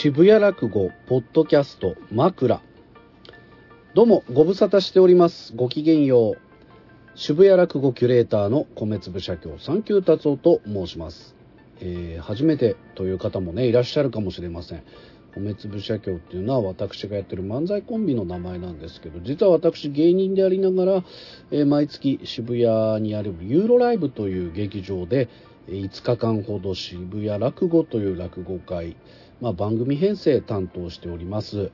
渋谷落語ポッドキャスト枕。どうもご無沙汰しております。ごきげんよう。渋谷落語キュレーターの米粒社協三級達夫と申します、えー初めてという方もねいらっしゃるかもしれません。米粒社協っていうのは私がやってる漫才コンビの名前なんですけど実は私芸人でありながら、えー毎月渋谷にあるユーロライブという劇場でえ5日間ほど渋谷落語という落語会、まあ、番組編成担当しております、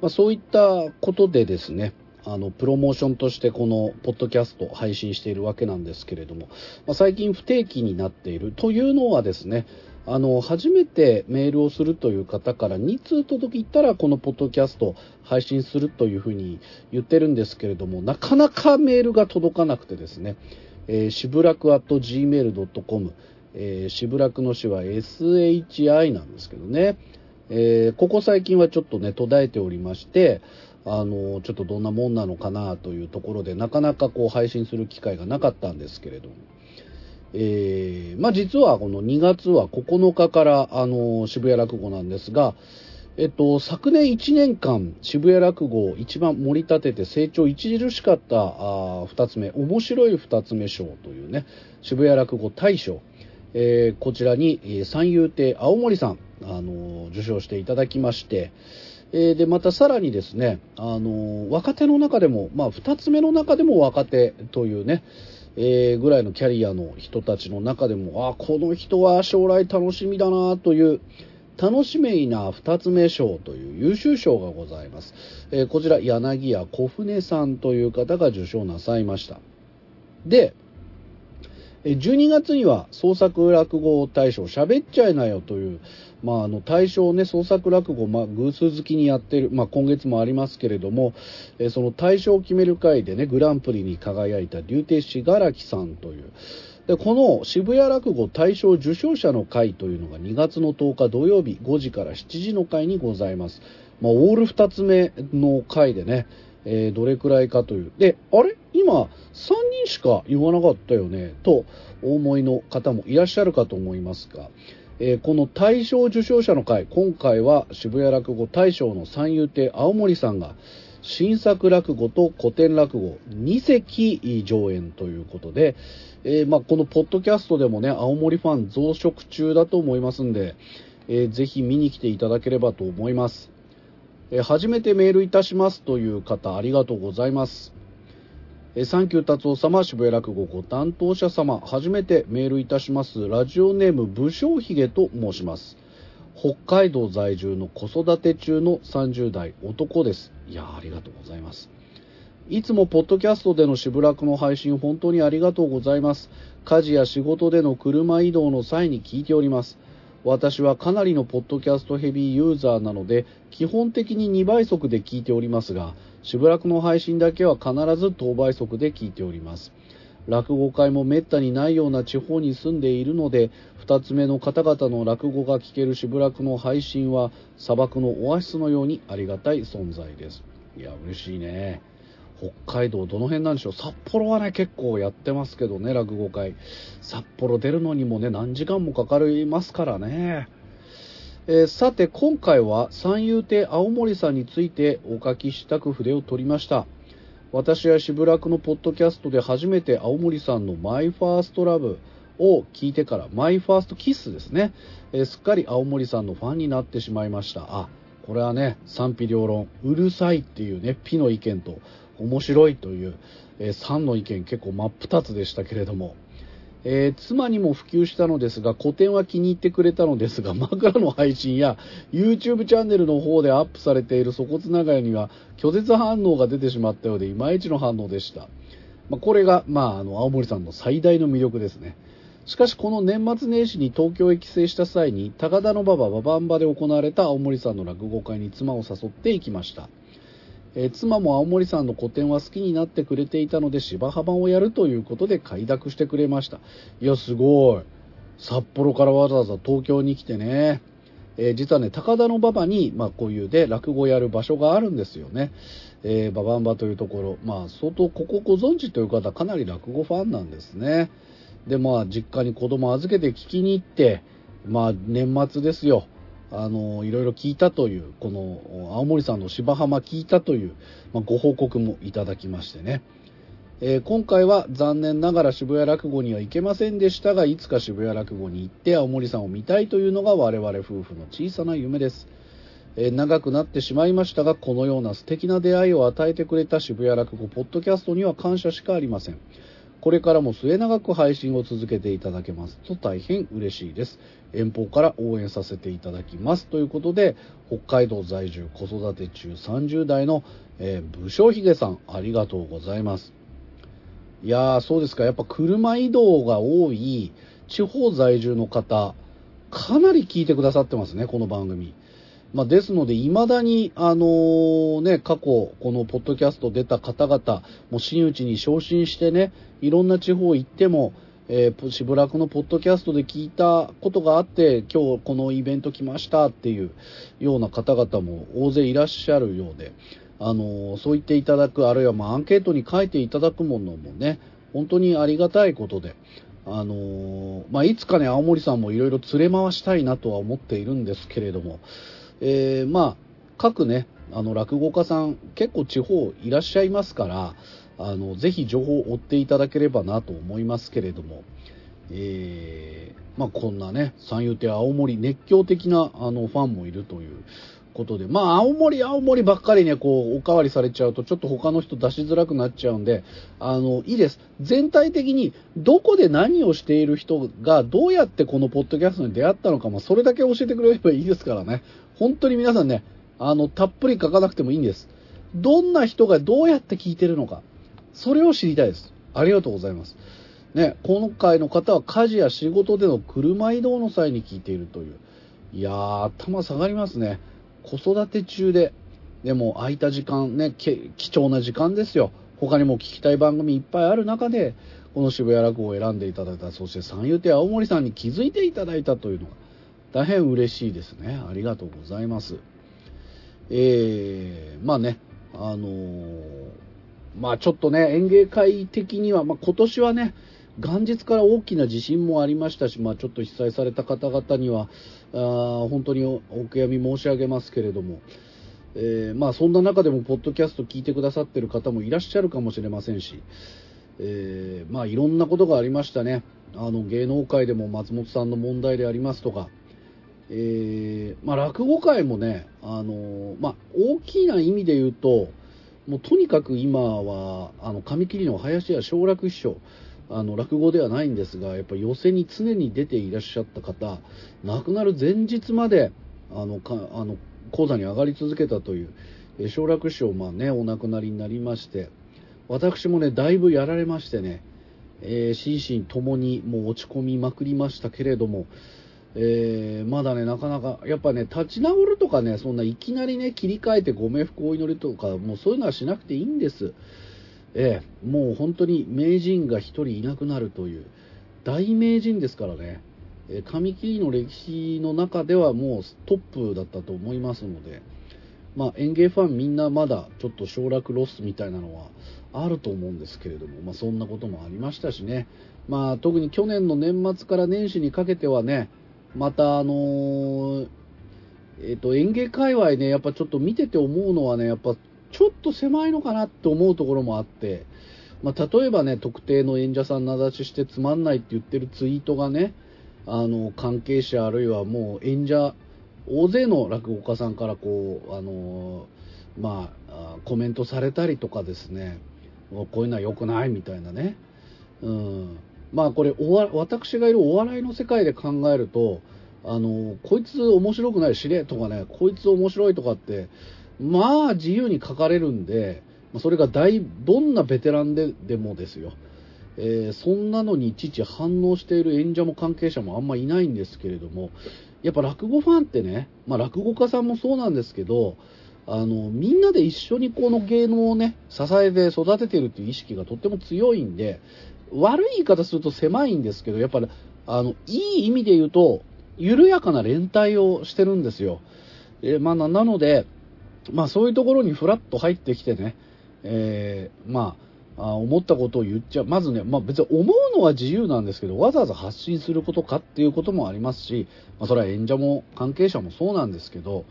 まあ、そういったことでですねあのプロモーションとしてこのポッドキャスト配信しているわけなんですけれども、まあ、最近不定期になっている。というのはですねあの初めてメールをするという方から2通届いたらこのポッドキャスト配信するというふうに言ってるんですけれどもなかなかメールが届かなくてですね、えー、しぶらく .gmail.com、えー、しぶらくの詩は SHI なんですけどね、えーここ最近はちょっとね途絶えておりましてあのちょっとどんなもんなのかなというところでなかなかこう配信する機会がなかったんですけれども。えーまあ、実はこの2月は9日からあの渋谷落語なんですが、えっと、昨年1年間渋谷落語を一番盛り立てて成長著しかったあ2つ目面白い2つ目賞というね渋谷落語大賞、えーこちらにえー三遊亭青森さん、あの受賞していただきまして、えーでまたさらにですね、あの若手の中でも、まあ、2つ目の中でも若手というね、えぐらいのキャリアの人たちの中でもあこの人は将来楽しみだなという楽しめいな2つ目賞という優秀賞がございます、えこちら柳家小舟さんという方が受賞なさいました。で12月には創作落語大賞「しゃべっちゃいなよ」という、まあ、あの大賞をね創作落語、まあ、偶数好きにやってる、まあ、今月もありますけれども、えその大賞を決める会でねグランプリに輝いた竜亭信楽さんというでこの渋谷落語大賞受賞者の会というのが2月の10日土曜日5時から7時の会にございます、まあ、オール2つ目の会でねえーどれくらいかという。で、あれ？今、3人しか言わなかったよね、とお思いの方もいらっしゃるかと思いますが、えーこの大賞受賞者の会、今回は渋谷落語大賞の三遊亭青森さんが、新作落語と古典落語2席上演ということで、えーまあ、このポッドキャストでもね、青森ファン増殖中だと思いますんで、えーぜひ見に来ていただければと思います。え初めてメールいたしますという方、ありがとうございます。えサンキュー達夫様、渋谷落語ご担当者様、初めてメールいたします。ラジオネーム、武将髭と申します。北海道在住の子育て中の30代男です。いや、ありがとうございます。いつもポッドキャストでの渋楽の配信本当にありがとうございます。家事や仕事での車移動の際に聞いております。私はかなりのポッドキャストヘビーユーザーなので、基本的に2倍速で聞いておりますが、渋楽の配信だけは必ず当倍速で聞いております。落語会もめったにないような地方に住んでいるので、二つ目の方々の落語が聞ける渋楽の配信は砂漠のオアシスのようにありがたい存在です。いや、嬉しいね。北海道どの辺なんでしょう？札幌はね結構やってますけどね落語会。札幌出るのにもね何時間もかかりますからね、えーさて今回は三遊亭青森さんについてお書きしたく筆を取りました。私は渋楽のポッドキャストで初めて青森さんのマイファーストラブを聞いてからマイファーストキスですね、えーすっかり青森さんのファンになってしまいました。あこれはね賛否両論うるさいっていうねピの意見と面白いという、え、3の意見結構真っ二つでしたけれども、えー妻にも普及したのですが古典は気に入ってくれたのですが 枕の配信や YouTube チャンネルの方でアップされている粗骨長屋には拒絶反応が出てしまったようでいまいちの反応でした、まあ、これが、まあ、あの青森さんの最大の魅力ですね。しかしこの年末年始に東京へ帰省した際に高田馬場ババンバで行われた青森さんの落語会に妻を誘って行きました。えー妻も青森さんの個展は好きになってくれていたので芝浜をやるということで快諾してくれました。いやすごい。札幌からわざわざ東京に来てね、えー実はね高田馬場に、まあ、こういうで落語やる場所があるんですよね、えーババンバというところ。まあ相当ここご存知という方かなり落語ファンなんですね。でまあ実家に子供預けて聞きに行ってまあ年末ですよ。あの、いろいろ聞いたという、この、青森さんの芝浜聞いたという、まあ、ご報告もいただきましてね。えー、今回は残念ながら渋谷落語には行けませんでしたが、いつか渋谷落語に行って青森さんを見たいというのが我々夫婦の小さな夢です。えー、長くなってしまいましたが、このような素敵な出会いを与えてくれた渋谷落語ポッドキャストには感謝しかありません。これからも末永く配信を続けていただけますと大変嬉しいです。遠方から応援させていただきます。ということで、北海道在住子育て中30代の、えー、武将髭さん、ありがとうございます。いやー、そうですか。やっぱ車移動が多い地方在住の方、かなり聞いてくださってますね、この番組。まあ、ですので、未だに、あの、ね、過去、このポッドキャスト出た方々、もう真打ちに昇進してね、いろんな地方行っても、えー、しぶらくのポッドキャストで聞いたことがあって、今日このイベント来ましたっていうような方々も大勢いらっしゃるようで、あのそう言っていただく、あるいはまアンケートに書いていただくものもね、本当にありがたいことで、あのまあ、いつかね、青森さんもいろいろ連れ回したいなとは思っているんですけれども、え、まあ、各ね、あの、落語家さん、結構地方いらっしゃいますから、あの、ぜひ情報を追っていただければなと思いますけれども、えー、まあ、こんなね、三遊亭青森熱狂的なあのファンもいるということで、まあ、青森、青森ばっかりね、こう、おかわりされちゃうと、ちょっと他の人出しづらくなっちゃうんで、あの、いいです。全体的に、どこで何をしている人が、どうやってこのポッドキャストに出会ったのか、まあ、それだけ教えてくれればいいですからね。本当に皆さんね、あの、たっぷり書かなくてもいいんです。どんな人がどうやって聞いてるのか、それを知りたいです。ありがとうございます。ね、今回の方は家事や仕事での車移動の際に聞いているという。いやー、頭下がりますね。子育て中で、でも空いた時間ね、貴重な時間ですよ。他にも聞きたい番組いっぱいある中で、この渋谷落語を選んでいただいた、そして三遊亭青森さんに気づいていただいたというのが、大変嬉しいですね。ありがとうございます。えー、まあね、あのー、まあちょっとね、演芸会的には、まあ今年はね、元日から大きな地震もありましたし、まあちょっと被災された方々には、あ本当にお悔やみ申し上げますけれども、えー、まあそんな中でもポッドキャスト聞いてくださってる方もいらっしゃるかもしれませんし、えー、まあいろんなことがありましたね。あの芸能界でも松本さんの問題でありますとか、えー、まあ、落語界もね、あのまあ、大きな意味で言うと、もうとにかく今は、あの、紙切りの林家小楽師匠、あの、落語ではないんですが、やっぱ寄席に常に出ていらっしゃった方、亡くなる前日まで、あの、かあの講座に上がり続けたという、え小楽師匠、まあね、お亡くなりになりまして、私もね、だいぶやられましてね、えー、心身ともにもう落ち込みまくりましたけれども、えー、まだね、なかなか、やっぱね、立ち直るとかね、そんないきなりね、切り替えてご冥福をお祈りとか、もうそういうのはしなくていいんです。えー、もう本当に名人が1人いなくなるという、大名人ですからね、えー、紙切りの歴史の中ではもうトップだったと思いますので、まあ、園芸ファンみんなまだちょっと省略ロスみたいなのはあると思うんですけれども、まあ、そんなこともありましたしね、まあ、特に去年の年末から年始にかけてはね、また、あのー、えっ、ー、と、演芸界隈ね、やっぱちょっと見てて思うのはね、やっぱちょっと狭いのかなって思うところもあって、まあ、例えばね、特定の演者さん名指ししてつまんないって言ってるツイートがね、あの、関係者あるいはもう演者、大勢の落語家さんからこう、あのー、まあ、コメントされたりとかですね、こういうのは良くないみたいなね、うん、まあこれおわ、私がいるお笑いの世界で考えると、あの、こいつ面白くないしれとかね、こいつ面白いとかって、まあ自由に書かれるんで、それが大、どんなベテランででもですよ。えー、そんなのにいちいち反応している演者も関係者もあんまいないんですけれども、やっぱ落語ファンってね、まあ落語家さんもそうなんですけど、あの、みんなで一緒にこの芸能をね、支えて育ててるっていう意識がとっても強いんで、悪い言い方すると狭いんですけど、やっぱり、あの、いい意味で言うと、緩やかな連帯をしてるんですよ。えまあ、なので、まあそういうところにフラッと入ってきてね、えー、まあ、あ思ったことを言っちゃう。まずね、まあ別に思うのは自由なんですけど、わざわざ発信することかっていうこともありますし、まあそれは演者も関係者もそうなんですけど、やっ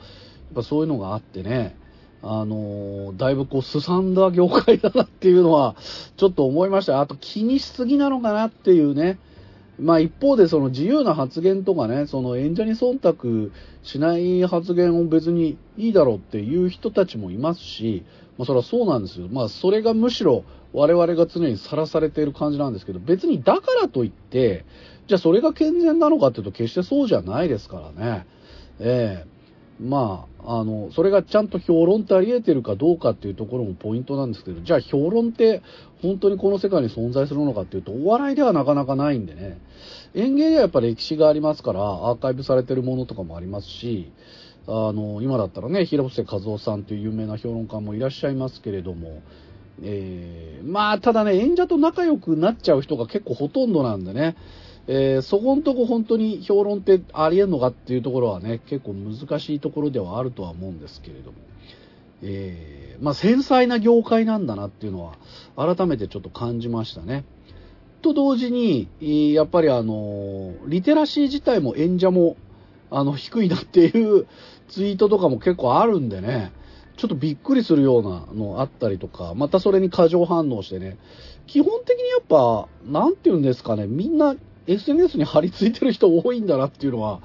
ぱそういうのがあってね、あのー、だいぶこう、すさんだ業界だなっていうのは、ちょっと思いました。あと気にしすぎなのかなっていうね。まあ一方でその自由な発言とかね、その演者に忖度しない発言を別にいいだろうっていう人たちもいますし、まあそれはそうなんですよ。まあそれがむしろ我々が常にさらされている感じなんですけど、別にだからといって、じゃあそれが健全なのかっていうと決してそうじゃないですからね。ええまあ、あの、それがちゃんと評論ってあり得てるかどうかっていうところもポイントなんですけど、じゃあ評論って本当にこの世界に存在するのかっていうと、お笑いではなかなかないんでね、演芸ではやっぱり歴史がありますから、アーカイブされてるものとかもありますし、あの、今だったらね、広瀬和夫さんという有名な評論家もいらっしゃいますけれども、えー、まあ、ただね、演者と仲良くなっちゃう人が結構ほとんどなんでね、えー、そこんとこ本当に評論ってありえんのかっていうところはね、結構難しいところではあるとは思うんですけれども、えー、まあ、繊細な業界なんだなっていうのは、改めてちょっと感じましたね。と同時に、やっぱりあの、リテラシー自体も演者も、あの、低いなっていうツイートとかも結構あるんでね、ちょっとびっくりするようなのあったりとか、またそれに過剰反応してね、基本的にやっぱ、なんて言うんですかね、みんな SNS に張り付いてる人多いんだなっていうのは、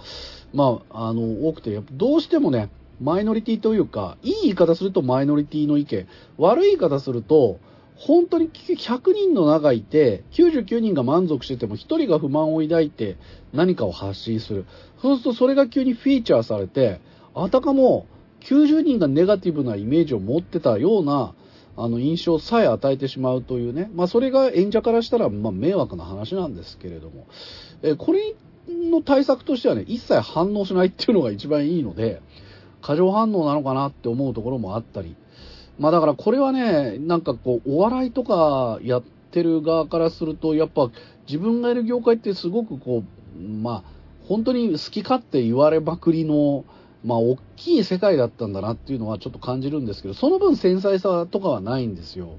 まあ、あの、多くて、どうしてもね、マイノリティというか、いい言い方するとマイノリティの意見、悪い言い方すると、本当に100人の中いて、99人が満足してても、1人が不満を抱いて何かを発信する。そうするとそれが急にフィーチャーされて、あたかも90人がネガティブなイメージを持ってたような、あの印象さえ与えてしまうというね、まあ、それが演者からしたら、ま迷惑な話なんですけれども、えこれの対策としてはね、一切反応しないっていうのが一番いいので、過剰反応なのかなって思うところもあったり、まあだからこれはね、なんかこう、お笑いとかやってる側からすると、やっぱ自分がいる業界ってすごくこう、まあ、本当に好き勝手言われまくりの、まあ、大きい世界だったんだなっていうのはちょっと感じるんですけど、その分繊細さとかはないんですよ。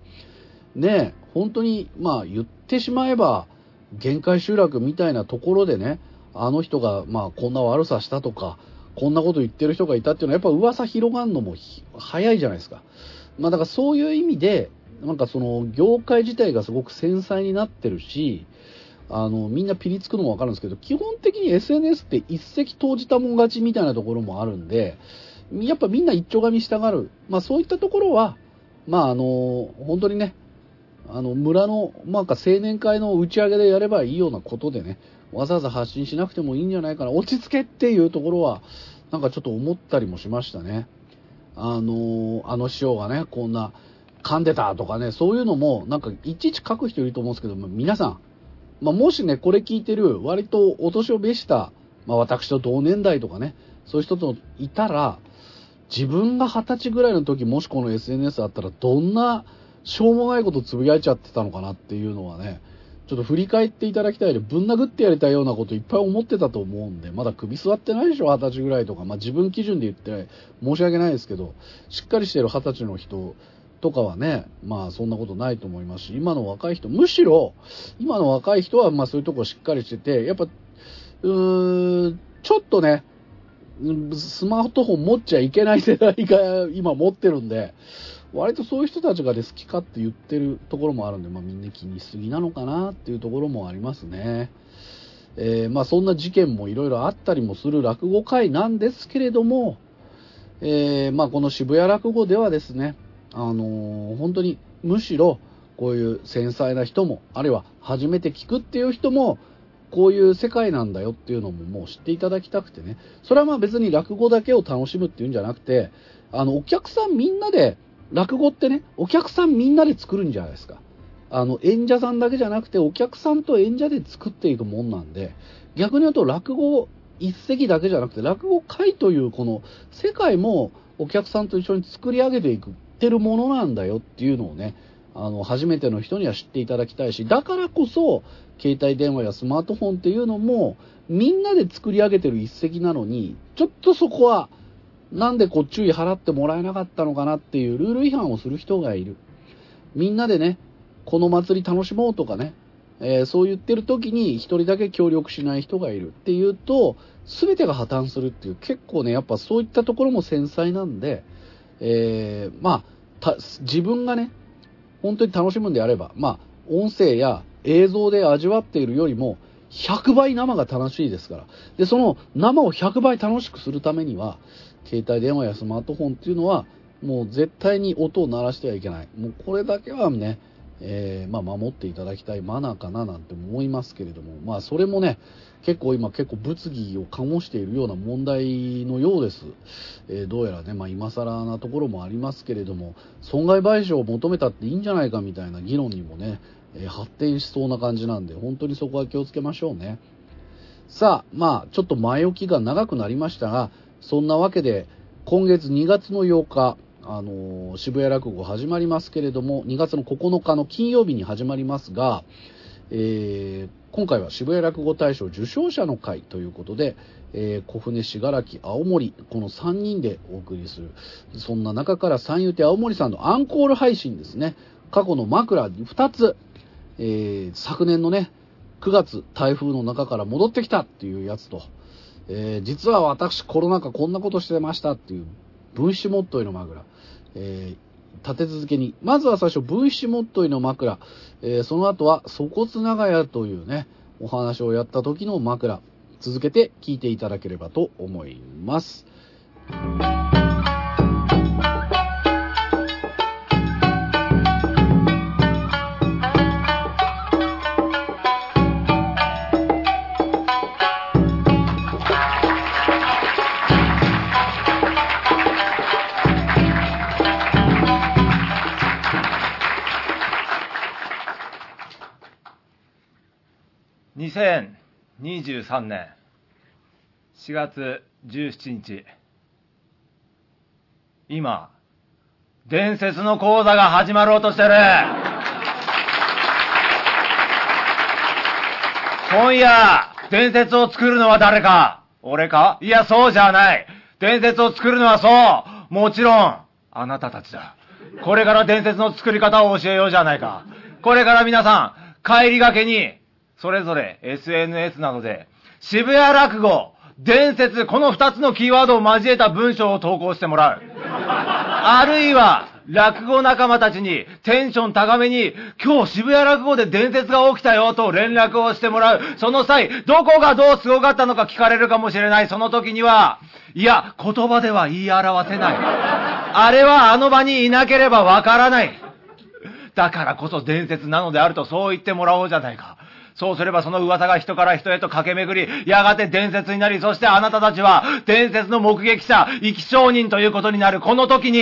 ね本当に、まあ、言ってしまえば、限界集落みたいなところでね、あの人が、まあ、こんな悪さしたとか、こんなこと言ってる人がいたっていうのは、やっぱ噂広がるのも早いじゃないですか。まあ、だからそういう意味で、なんかその、業界自体がすごく繊細になってるし、あの、みんなピリつくのもわかるんですけど、基本的に SNS って一石投じたもん勝ちみたいなところもあるんで、やっぱみんな一丁紙したがる。まあそういったところは、まああの、本当にね、あの、村の、なんか青年会の打ち上げでやればいいようなことでね、わざわざ発信しなくてもいいんじゃないかな、落ち着けっていうところは、なんかちょっと思ったりもしましたね。あの、あの師匠がね、こんな、噛んでたとかね、そういうのも、なんかいちいち書く人いると思うんですけど、皆さん、まあ、もしね、これ聞いてる、割とお年を召した、まあ、私と同年代とかね、そういう人といたら、自分が二十歳ぐらいの時、もしこの SNS あったら、どんな、しょうもないことつぶやいちゃってたのかなっていうのはね、ちょっと振り返っていただきたいで、ぶん殴ってやりたいようなこといっぱい思ってたと思うんで、まだ首座ってないでしょ、二十歳ぐらいとか。まあ自分基準で言って申し訳ないですけど、しっかりしてる二十歳の人とかはね、まあそんなことないと思いますし、今の若い人、むしろ、今の若い人はまあそういうとこしっかりしてて、やっぱ、うーん、ちょっとね、スマートフォン持っちゃいけない世代が今持ってるんで、割とそういう人たちがで好きかって言ってるところもあるんで、まあみんな気にしすぎなのかなっていうところもありますね。えー、まあそんな事件もいろいろあったりもする落語会なんですけれども、えー、まあこの渋谷落語ではですね、あのー、本当にむしろこういう繊細な人も、あるいは初めて聞くっていう人も、こういう世界なんだよっていうのももう知っていただきたくてね。それはまあ別に落語だけを楽しむっていうんじゃなくて、あの、お客さんみんなで、落語ってね、お客さんみんなで作るんじゃないですか。あの、演者さんだけじゃなくて、お客さんと演者で作っていくもんなんで、逆に言うと落語一席だけじゃなくて、落語会というこの世界もお客さんと一緒に作り上げていくってるものなんだよっていうのをね、あの、初めての人には知っていただきたいし、だからこそ、携帯電話やスマートフォンっていうのも、みんなで作り上げてる一石なのに、ちょっとそこは、なんでこう注意払ってもらえなかったのかなっていうルール違反をする人がいる。みんなでね、この祭り楽しもうとかね、えー、そう言ってる時に一人だけ協力しない人がいるっていうと、全てが破綻するっていう、結構ね、やっぱそういったところも繊細なんで、えー、まあ、自分がね、本当に楽しむんであれば、まあ、音声や映像で味わっているよりも、100倍生が楽しいですから。で、その生を100倍楽しくするためには、携帯電話やスマートフォンっていうのは、もう絶対に音を鳴らしてはいけない。もうこれだけはね、えー、まあ、守っていただきたいマナーかななんて思いますけれども、まあ、それもね、結構今結構物議を醸しているような問題のようです。えー、どうやらね、まあ、今更なところもありますけれども、損害賠償を求めたっていいんじゃないかみたいな議論にもね、え、発展しそうな感じなんで、本当にそこは気をつけましょうね。さあ、まあ、ちょっと前置きが長くなりましたが、そんなわけで、今月2月の8日、あの渋谷落語始まりますけれども、2月の9日の金曜日に始まりますが、えー、今回は渋谷落語大賞受賞者の会ということで、えー、小船信楽青森、この3人でお送りする。そんな中から三遊亭青森さんのアンコール配信ですね。過去の枕2つ、えー、昨年のね、9月台風の中から戻ってきたっていうやつと、えー、実は私コロナ禍こんなことしてましたっていう分子モットイの枕。え、立て続けに、まずは最初、分子もっといの枕、えー、その後は、粗骨長屋というね、お話をやった時の枕、続けて聞いていただければと思います。2023年4月17日今伝説の講座が始まろうとしてる。今夜伝説を作るのは誰か？俺か？いやそうじゃない。伝説を作るのはそう。もちろんあなたたちだ。これから伝説の作り方を教えようじゃないか。これから皆さん帰りがけにそれぞれ SNS などで、渋谷落語、伝説、この二つのキーワードを交えた文章を投稿してもらう。あるいは、落語仲間たちにテンション高めに、今日渋谷落語で伝説が起きたよと連絡をしてもらう。その際、どこがどうすごかったのか聞かれるかもしれない。その時には、いや、言葉では言い表せない。あれはあの場にいなければわからない。だからこそ伝説なのであるとそう言ってもらおうじゃないか。そうすればその噂が人から人へと駆け巡り、やがて伝説になり、そしてあなたたちは伝説の目撃者、生き証人ということになる。この時に、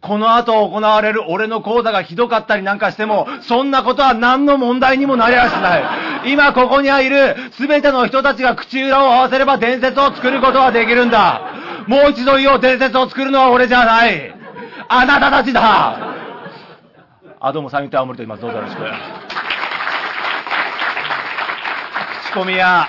この後行われる俺の講座がひどかったりなんかしても、そんなことは何の問題にもなりゃしない。今ここにはいる全ての人たちが口裏を合わせれば伝説を作ることはできるんだ。もう一度言おう、伝説を作るのは俺じゃない。あなたたちだあ、どうも、サミット青森と言います。どうぞよろしく。口コミや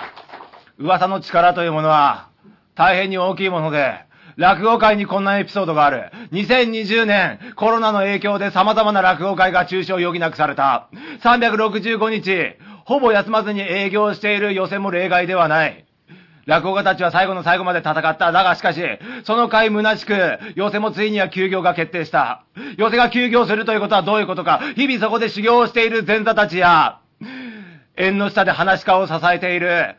噂の力というものは大変に大きいもので、落語界にこんなエピソードがある。2020年、コロナの影響で様々な落語会が中止を余儀なくされた。365日、ほぼ休まずに営業している寄席も例外ではない。落語家たちは最後の最後まで戦った。だがしかし、その回虚しく、寄席もついには休業が決定した。寄席が休業するということはどういうことか。日々そこで修行をしている前座たちや、縁の下で話し家を支えている、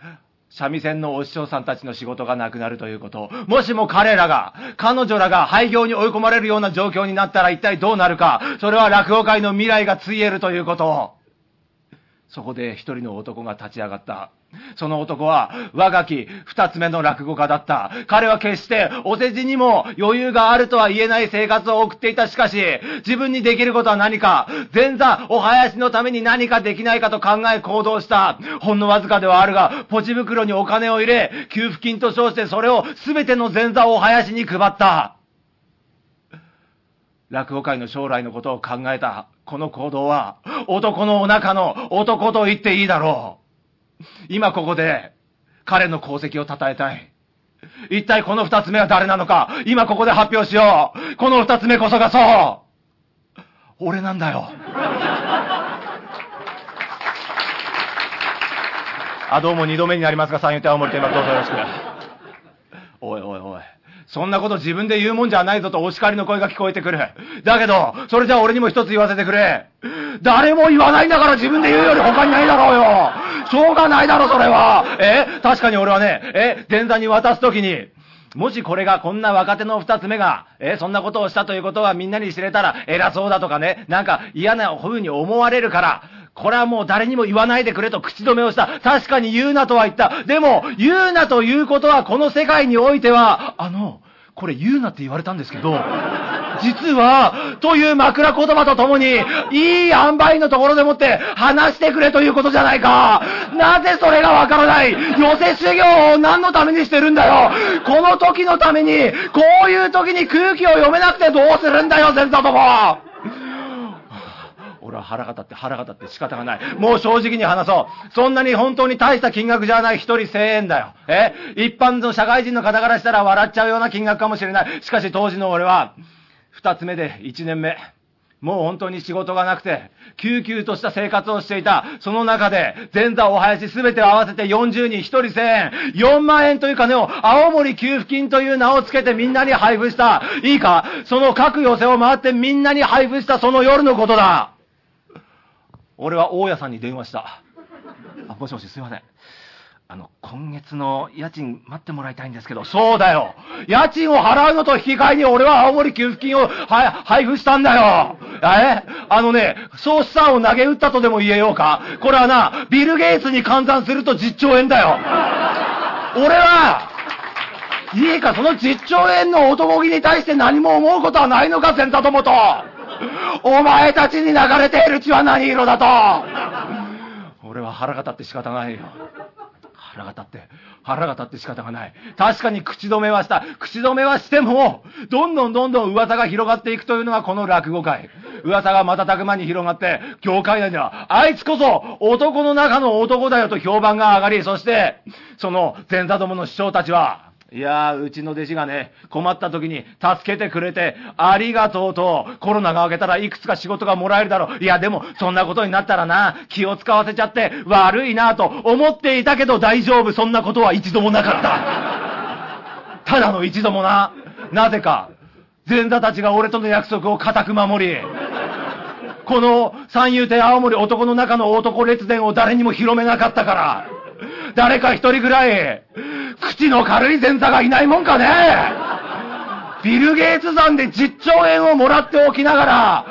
三味線のお師匠さんたちの仕事がなくなるということ。もしも彼らが、彼女らが廃業に追い込まれるような状況になったら一体どうなるか。それは落語界の未来がついえるということ。そこで一人の男が立ち上がった。その男は、我がき二つ目の落語家だった。彼は決してお世辞にも余裕があるとは言えない生活を送っていた。しかし、自分にできることは何か、前座お囃子のために何かできないかと考え行動した。ほんのわずかではあるが、ポチ袋にお金を入れ、給付金と称してそれを全ての前座お囃子に配った。落語界の将来のことを考えた、この行動は、男のお腹の男と言っていいだろう。今ここで彼の功績を称えたい。一体この二つ目は誰なのか、今ここで発表しよう。この二つ目こそがそう俺なんだよ。あ、どうも二度目になりますが、三遊亭青森テーマどうぞよろしく。おいおいおい。そんなこと自分で言うもんじゃないぞとお叱りの声が聞こえてくる。だけど、それじゃあ俺にも一つ言わせてくれ。誰も言わないんだから自分で言うより他にないだろうよ。しょうがないだろ、それは。え？確かに俺はね、え？前座に渡すときに、もしこれがこんな若手の二つ目が、え？そんなことをしたということはみんなに知れたら偉そうだとかね、なんか嫌な風に思われるから、これはもう誰にも言わないでくれと口止めをした。確かに言うなとは言った。でも、言うなということはこの世界においては、あの、これ言うなって言われたんですけど、実は、という枕言葉とともに、いい塩梅のところでもって話してくれということじゃないか。なぜそれがわからない？寄せ修行を何のためにしてるんだよ？この時のために、こういう時に空気を読めなくてどうするんだよ、先生とも俺は腹が立って腹が立って仕方がない。もう正直に話そう。そんなに本当に大した金額じゃない一人1000円だよ。え？一般の社会人の方からしたら笑っちゃうような金額かもしれない。しかし当時の俺は、二つ目で一年目。もう本当に仕事がなくて、救急とした生活をしていた。その中で、前座お囃子すべてを合わせて40人1人1000円、4万円という金を青森給付金という名をつけてみんなに配布した。いいか？その各寄せを回ってみんなに配布したその夜のことだ。俺は大家さんに電話した。あ、もしもしすいません。あの、今月の家賃待ってもらいたいんですけど、そうだよ。家賃を払うのと引き換えに俺は青森給付金を配布したんだよ。え？あのね、総資産を投げ打ったとでも言えようか。これはな、ビル・ゲイツに換算すると10兆円だよ。俺は、いいか、その10兆円の男気に対して何も思うことはないのか、千里元お前たちに流れている血は何色だと俺は腹が立って仕方ないよ。腹が立って、腹が立って仕方がない。確かに口止めはした。口止めはしても、どんどんどんどん噂が広がっていくというのがこの落語界。噂が瞬く間に広がって、業界内では、あいつこそ男の中の男だよと評判が上がり、そして、その前座どもの師匠たちは、いやー、うちの弟子がね、困った時に助けてくれて、ありがとうと、コロナが明けたらいくつか仕事がもらえるだろう。いや、でも、そんなことになったらな、気を使わせちゃって悪いなと思っていたけど大丈夫、そんなことは一度もなかった。ただの一度もな。なぜか、前座たちが俺との約束を固く守り、この三遊亭青森男の中の男列伝を誰にも広めなかったから、誰か一人ぐらい、口の軽い前座がいないもんかねビル・ゲイツさんで10兆円をもらっておきながら、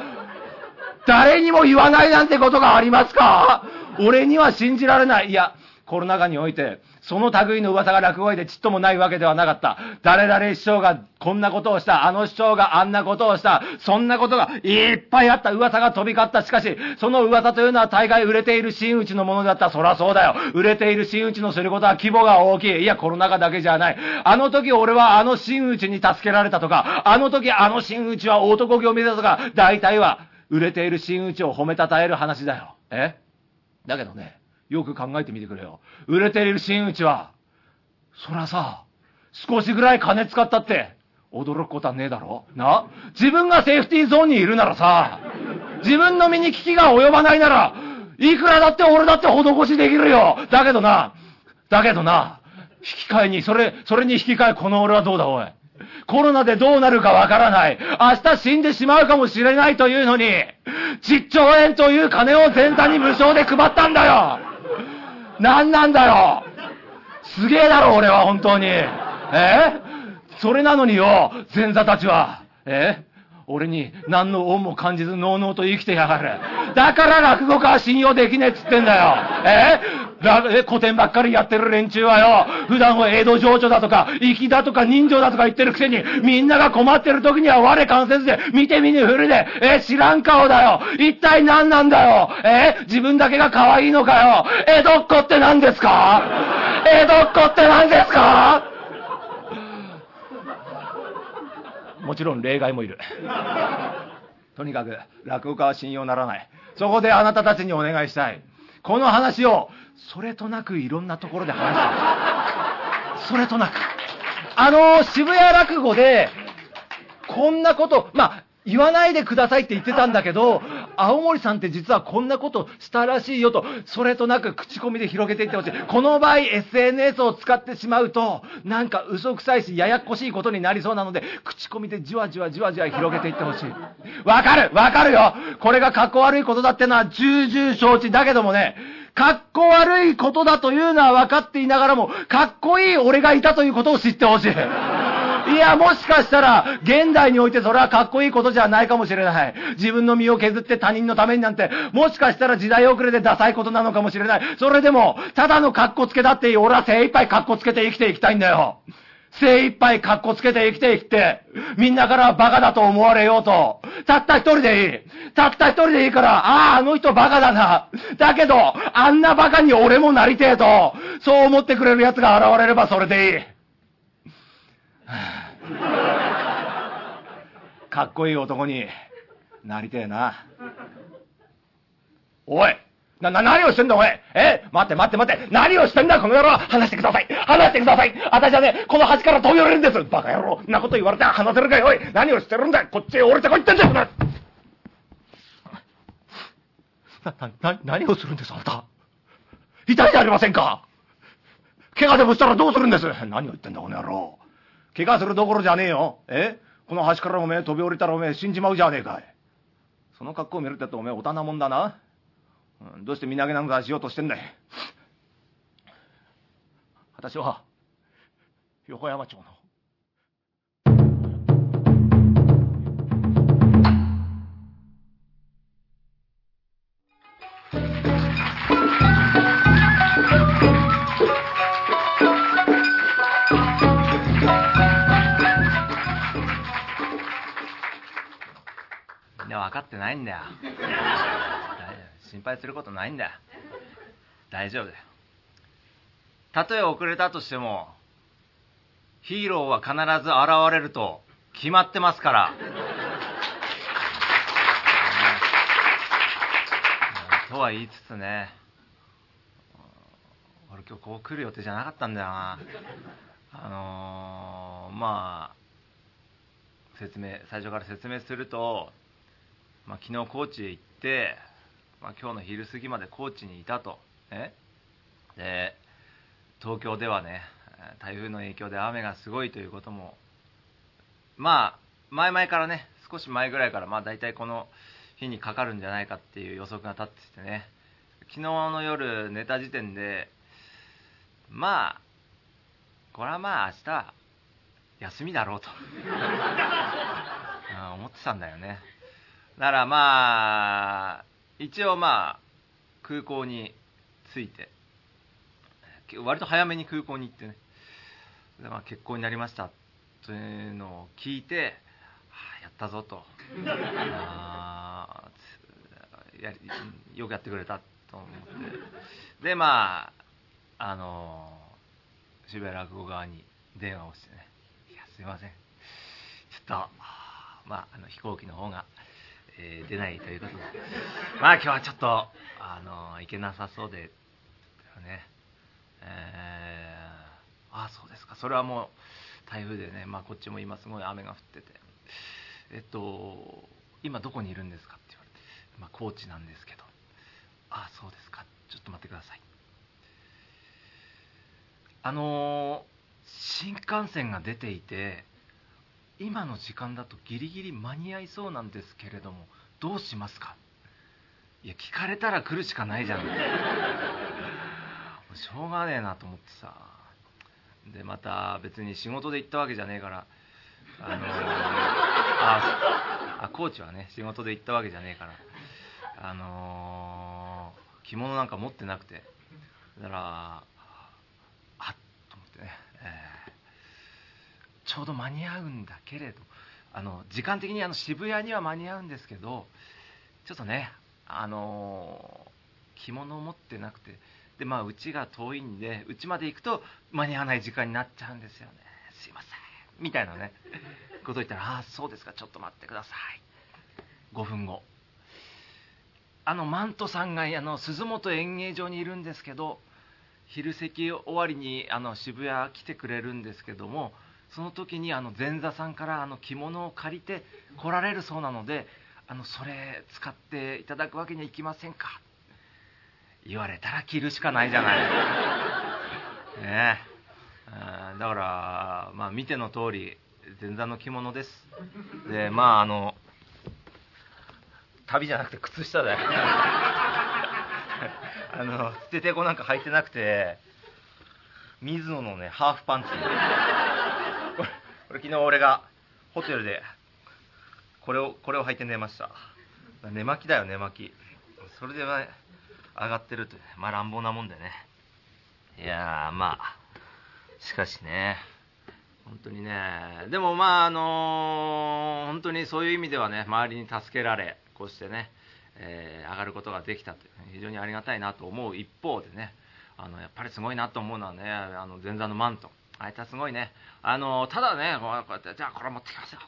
誰にも言わないなんてことがありますか？俺には信じられない。いや、コロナ禍において、その類の噂が落語でちっともないわけではなかった。誰々師匠がこんなことをした、あの師匠があんなことをした、そんなことがいっぱいあった、噂が飛び交った。しかし、その噂というのは大概売れている真打ちのものだった。そらそうだよ。売れている真打ちのすることは規模が大きい。いや、コロナ禍だけじゃない。あの時俺はあの真打ちに助けられたとか、あの時あの真打ちは男気を見せたとか、大体は売れている真打ちを褒めたたえる話だよ。え？だけどね、よく考えてみてくれよ。売れている真打は、そらさ、少しぐらい金使ったって、驚くことはねえだろな自分がセーフティーゾーンにいるならさ、自分の身に危機が及ばないなら、いくらだって俺だって施しできるよだけどな、だけどな、引き換えに、それ、それに引き換えこの俺はどうだおい。コロナでどうなるかわからない。明日死んでしまうかもしれないというのに、10兆円という金を全体に無償で配ったんだよ何なんだよすげえだろ、俺は、本当に。え？それなのによ、前座たちは、え？俺に何の恩も感じず、のうのうと生きてやがる。だから落語家は信用できねえっつってんだよ。え？え古典ばっかりやってる連中はよ、普段は江戸情緒だとか、粋だとか人情だとか言ってるくせに、みんなが困ってる時には我関せずで、見て見ぬふるで、え知らん顔だよ。一体何なんだよ。え自分だけが可愛いのかよ。江戸っ子って何ですか？江戸っ子って何ですか？もちろん例外もいる。とにかく、落語家は信用ならない。そこであなたたちにお願いしたい。この話を、それとなくいろんなところで話したい。それとなく。あの、渋谷落語で、こんなこと、まあ、言わないでくださいって言ってたんだけど、青森さんって実はこんなことしたらしいよと、それとなく口コミで広げていってほしい。この場合 SNS を使ってしまうと、なんか嘘くさいしややこしいことになりそうなので、口コミでじわじわじわじわ広げていってほしい。わかるわかるよこれが格好悪いことだってのは重々承知だけどもね、格好悪いことだというのは分かっていながらも、かっこいい俺がいたということを知ってほしい。いや、もしかしたら、現代においてそれはかっこいいことじゃないかもしれない。自分の身を削って他人のためになんて、もしかしたら時代遅れでダサいことなのかもしれない。それでも、ただの格好つけだっていい。俺は精一杯格好つけて生きていきたいんだよ。精一杯格好つけて生きていきて、みんなからバカだと思われようと。たった一人でいい。たった一人でいいから、ああ、あの人バカだな。だけど、あんなバカに俺もなりてえと、そう思ってくれる奴が現れればそれでいい。かっこいい男になりてえな。おいな、な、何をしてんだおいえ？待って待って待って。何をしてんだこの野郎？話してください。話してください。私はね、この橋から飛び降りるんです。バカ野郎。なこと言われて話せるかよおい。何をしてるんだこっちへ降りてこいってんだよな、な、な、何をするんですあなた？痛いじゃありませんか。怪我でもしたらどうするんです？何を言ってんだこの野郎。怪我するどころじゃねえよ。え？この橋からおめえ飛び降りたらおめえ死んじまうじゃねえかい。その格好を見るってとおめえおたなもんだな。どうして身投げなんかしようとしてんだい？私は、横山町の分かってないんだよ心配することないんだ大丈夫だよ。たとえ遅れたとしてもヒーローは必ず現れると決まってますから。とは言いつつね。俺今日こう来る予定じゃなかったんだよな。あのー、まあ説明最初から説明するとまあ、昨日高知へ行って、まあ、今日の昼過ぎまで高知にいたと、ね、で東京ではね台風の影響で雨がすごいということも。まあ前々からね少し前ぐらいからまあ大体この日にかかるんじゃないかっていう予測が立っててね。昨日の夜寝た時点でまあこれはまあ明日休みだろうと。うん思ってたんだよね。だからまあ、一応まあ、空港に着いて、割と早めに空港に行ってね、でまあ、結婚になりましたというのを聞いて、はあ、やったぞと。あやよくやってくれたと思って。で、まあ、あの渋谷落語側に電話をしてね、いや、すいません。ちょっと、まあ、あの飛行機の方がえー、出ないということで、まあ今日はちょっと、あのー、いけなさそうで、ね、えー、ああ、そうですか、それはもう台風でね、まあこっちも今すごい雨が降ってて、えっと、今どこにいるんですかって言われて、まあ高知なんですけど、ああ、そうですか、ちょっと待ってください。あの新幹線が出ていて、今の時間だとギリギリ間に合いそうなんですけれどもどうしますか？いや聞かれたら来るしかないじゃん。しょうがねえなと思ってさ。でまた別に仕事で行ったわけじゃねえから。あのー、ああコーチはね仕事で行ったわけじゃねえから。あのー、着物なんか持ってなくて。だからあっと思ってね、えーちょうど間に合うんだけれどあの時間的にあの渋谷には間に合うんですけどちょっとねあの着物を持ってなくてでまあうちが遠いんでうちまで行くと間に合わない時間になっちゃうんですよね。すいません。みたいなねこと言ったら「ああそうですか。ちょっと待ってください」5分後。あのマントさんがあの鈴本演芸場にいるんですけど昼席終わりにあの渋谷来てくれるんですけどもその時にあの前座さんからあの着物を借りて来られるそうなのであのそれ使っていただくわけにはいきませんか？言われたら着るしかないじゃない。ね。えだからまあ見ての通り前座の着物です。でまああの旅じゃなくて靴下だよ。あの捨ててこなんか履いてなくて水野のねハーフパンツ。これ昨日俺がホテルでこれをこれを履いて寝ました。寝巻きだよ寝巻き。それで、ね、上がってるというまあ乱暴なもんでね。いやまあしかしね本当にねでもまああのー、本当にそういう意味ではね周りに助けられこうしてね、えー、上がることができたという非常にありがたいなと思う一方でねあのやっぱりすごいなと思うのはねあの前座のマントあいつはすごいね。あのただねこうやってじゃあこれ持ってきますよ。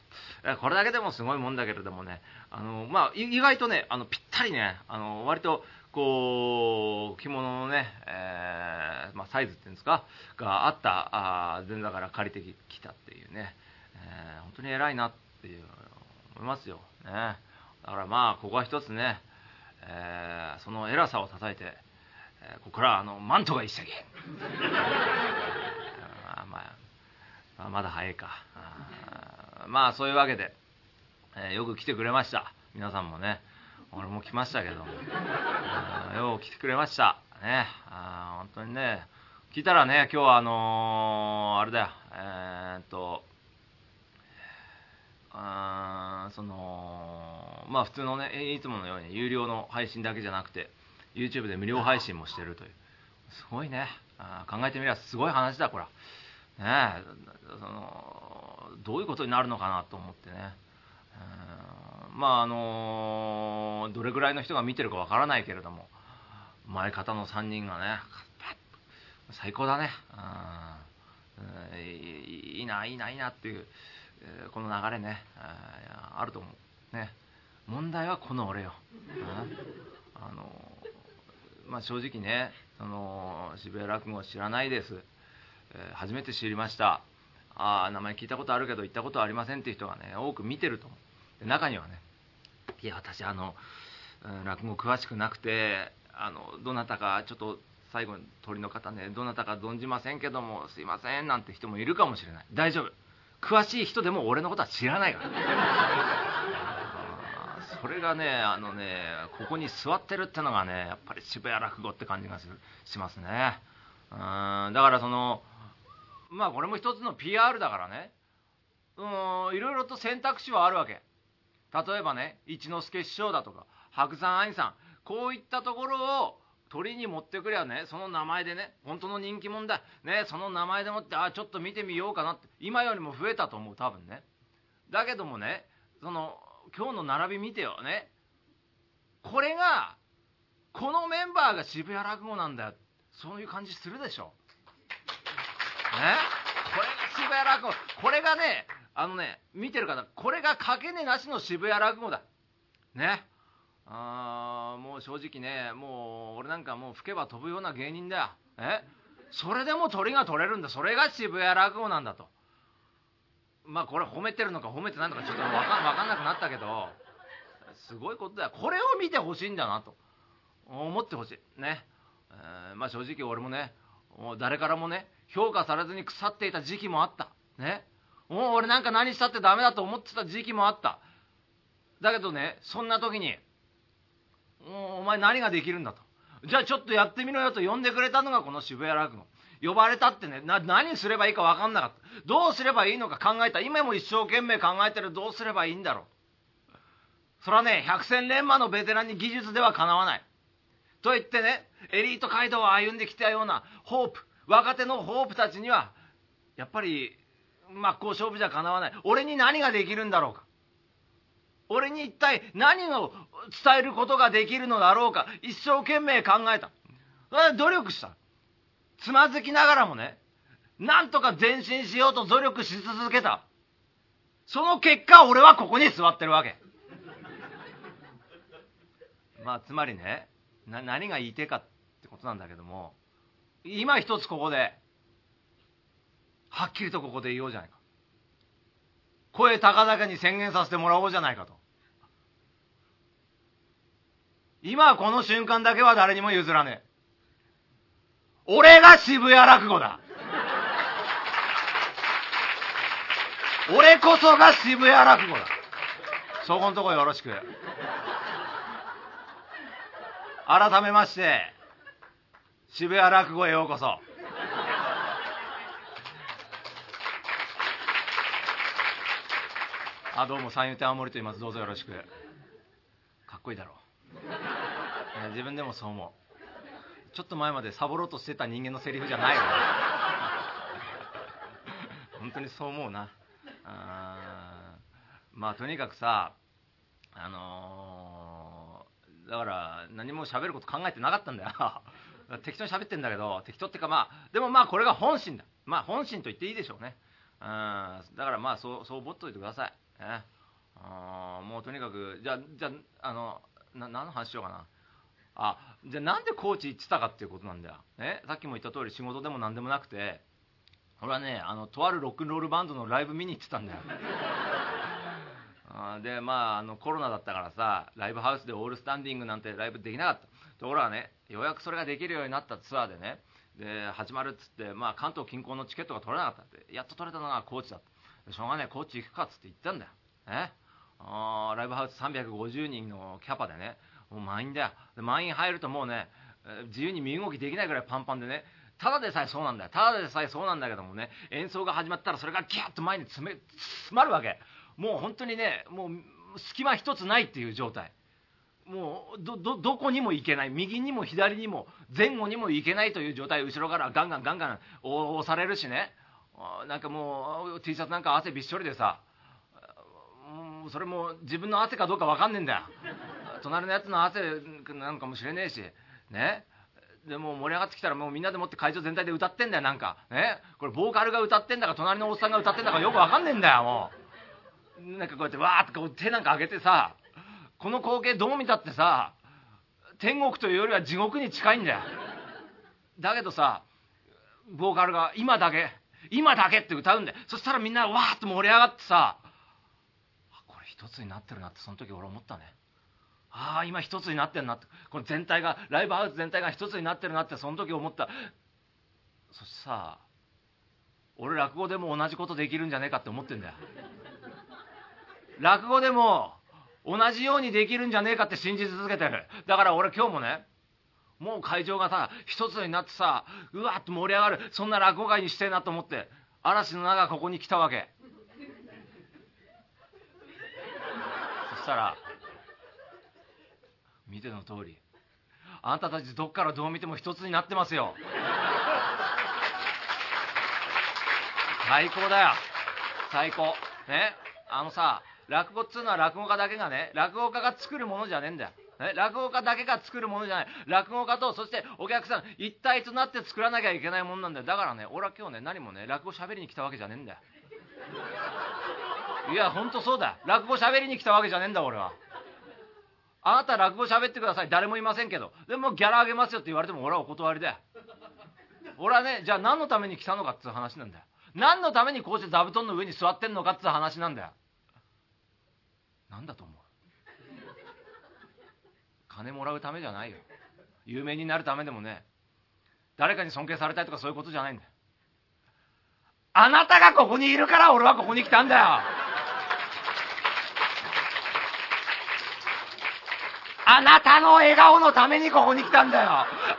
これだけでもすごいもんだけれどもねあの、まあ、意外とねあのぴったりねあの割とこう着物のね、えー、まあ、サイズっていうんですかがあったあ前座から借りてきたっていうね、えー、本当に偉いなっていう思いますよ。ね。だからまあここは一つね、えー、その偉さを叩いて、えここからあのマントが一席。あ、まだ早いか。まあそういうわけで、えー、よく来てくれました。皆さんもね。俺も来ましたけども。よく来てくれました。ね。あ本当にね。聞いたらね今日はあのー、あれだよ。えー、っとあそのまあ普通のねいつものように有料の配信だけじゃなくて YouTube で無料配信もしてるという。すごいね。あ考えてみればすごい話だこれねそのどういうことになるのかなと思ってね、まああのどれぐらいの人が見てるかわからないけれども前方の3人がね最高だね、いいないいないいなっていうこの流れね。あると思う。ね。問題はこの俺よ、あのまあ、正直ねその渋谷落語知らないです。え、初めて知りました。ああ名前聞いたことあるけど行ったことありませんっていう人がね多く見てると思う。中にはねいや私あの、落語詳しくなくてあのどなたかちょっと最後に鳥の方ねどなたか存じませんけどもすいませんなんて人もいるかもしれない。大丈夫。詳しい人でも俺のことは知らないから それがねあのねここに座ってるってのがねやっぱり渋谷落語って感じがするしますね。うんだからそのまあこれも一つの PR だからね。うんいろいろと選択肢はあるわけ。例えばね一之輔師匠だとか白山愛さん。こういったところを鳥に持ってくりゃねその名前でね本当の人気者だ。ねその名前でもってあちょっと見てみようかなって今よりも増えたと思う多分ね。だけどもねその今日の並び見てよね。これがこのメンバーが渋谷落語なんだよ。そういう感じするでしょ。これが渋谷落語。これがねあのね見てる方これがかけねなしの渋谷落語だ。ね。あーもう正直ねもう俺なんかもう吹けば飛ぶような芸人だよ。え？それでも鳥が取れるんだ。それが渋谷落語なんだと。まあこれ褒めてるのか褒めてないのかちょっと分か分かんなくなったけどすごいことだよ。これを見てほしいんだなと。思ってほしい。ね、えー、まあ正直俺もね誰からもね評価されずに腐っていた時期もあった。ね。もう俺なんか何したってダメだと思ってた時期もあった。だけどねそんな時にお前何ができるんだと。じゃあちょっとやってみろよと呼んでくれたのがこの渋谷落語呼ばれたってね何すればいいか分かんなかった。どうすればいいのか考えた。今も一生懸命考えてる。どうすればいいんだろう。それはね百戦錬磨のベテランに技術ではかなわない。と言ってねエリート街道を歩んできたようなホープ若手のホープたちにはやっぱり真っ向勝負じゃかなわない。俺に何ができるんだろうか。俺に一体何を伝えることができるのだろうか。一生懸命考えた。努力した。つまずきながらもねなんとか前進しようと努力し続けた。その結果俺はここに座ってるわけ。まあつまりねな何が言いてかってことなんだけども今一つここではっきりとここで言おうじゃないか声高々に宣言させてもらおうじゃないかと。今この瞬間だけは誰にも譲らねえ。俺が渋谷落語だ。俺こそが渋谷落語だ。そこんとこよろしく。改めまして、渋谷落語へようこそ。あ、どうも、三遊亭青森と言います。どうぞよろしく。かっこいいだろう。自分でもそう思う。ちょっと前までサボろうとしてた人間のセリフじゃないわ。本当にそう思うな。あまあ、とにかくさ、あのー、だから何も喋ること考えてなかったんだよ。適当に喋ってんだけど適当っていうかまあでもまあこれが本心だ。まあ本心と言っていいでしょうね。うん。だからまあそうそうぼっといてください、ね、あもうとにかくじゃあじゃあのな何の話しようかな。あじゃあなんでコーチ行ってたかっていうことなんだよ、ね、さっきも言った通り仕事でも何でもなくて。俺はねあのとあるロックンロールバンドのライブ見に行ってたんだよ。でまああのコロナだったからさライブハウスでオールスタンディングなんてライブできなかった。ところはねようやくそれができるようになったツアーでねで始まるっつって、まあ、関東近郊のチケットが取れなかったってやっと取れたのが高知だった。しょうがねえ高知行くかっつって言ったんだよ、ね、あライブハウス350人のキャパでねもう満員だよ。で満員入るともうね自由に身動きできないぐらいパンパンでねただでさえそうなんだよ。ただでさえそうなんだけどもね演奏が始まったらそれがギュッと前に詰め詰まるわけ。もう本当にねもう隙間一つないっていう状態。もうどどどこにも行けない。右にも左にも前後にも行けないという状態。後ろからガンガンガンガン押されるしね。なんかもう T シャツなんか汗びっしょりでさ。それも自分の汗かどうか分かんねえんだよ。隣のやつの汗なのかもしれねえし。ね。でも盛り上がってきたらもうみんなでもって会場全体で歌ってんだよなんか。ね。これボーカルが歌ってんだか隣のおっさんが歌ってんだかよく分かんねえんだよもう。なんかこうやってわーってこう手なんか上げてさこの光景どう見たってさ天国というよりは地獄に近いんだよ。だけどさボーカルが「今だけ今だけ」って歌うんだよ。そしたらみんなわーって盛り上がってさこれ一つになってるなってその時俺思ったね。ああ今一つになってるなって。この全体がライブハウス全体が一つになってるなってその時思った。そしてさ俺落語でも同じことできるんじゃねえかって思ってんだよ。落語でも同じようにできるんじゃねえかって信じ続けてる。だから俺今日もねもう会場がさ一つになってさうわっと盛り上がるそんな落語会にしてえなと思って嵐の中ここに来たわけ。そしたら見ての通りあんたたちどっからどう見ても一つになってますよ。最高だよ。最高。ね？あのさ落語っつうのは落語家だけがね落語家が作るものじゃねえんだよ。ね、落語家だけが作るものじゃない。落語家とそしてお客さん一体となって作らなきゃいけないもんなんだよ。だからね俺は今日ね何もね落語喋りに来たわけじゃねえんだよ。いやほんとそうだ。落語喋りに来たわけじゃねえんだ俺は。あなた落語喋ってください。誰もいませんけど。でもギャラあげますよって言われても俺はお断りだよ。俺はねじゃあ何のために来たのかっつう話なんだよ。何のためにこうして座布団の上に座ってんのかっつう話なんだよ。何だと思う？金もらうためじゃないよ。有名になるためでもね。誰かに尊敬されたいとかそういうことじゃないんだよ。あなたがここにいるから俺はここに来たんだよ。あなたの笑顔のためにここに来たんだよ。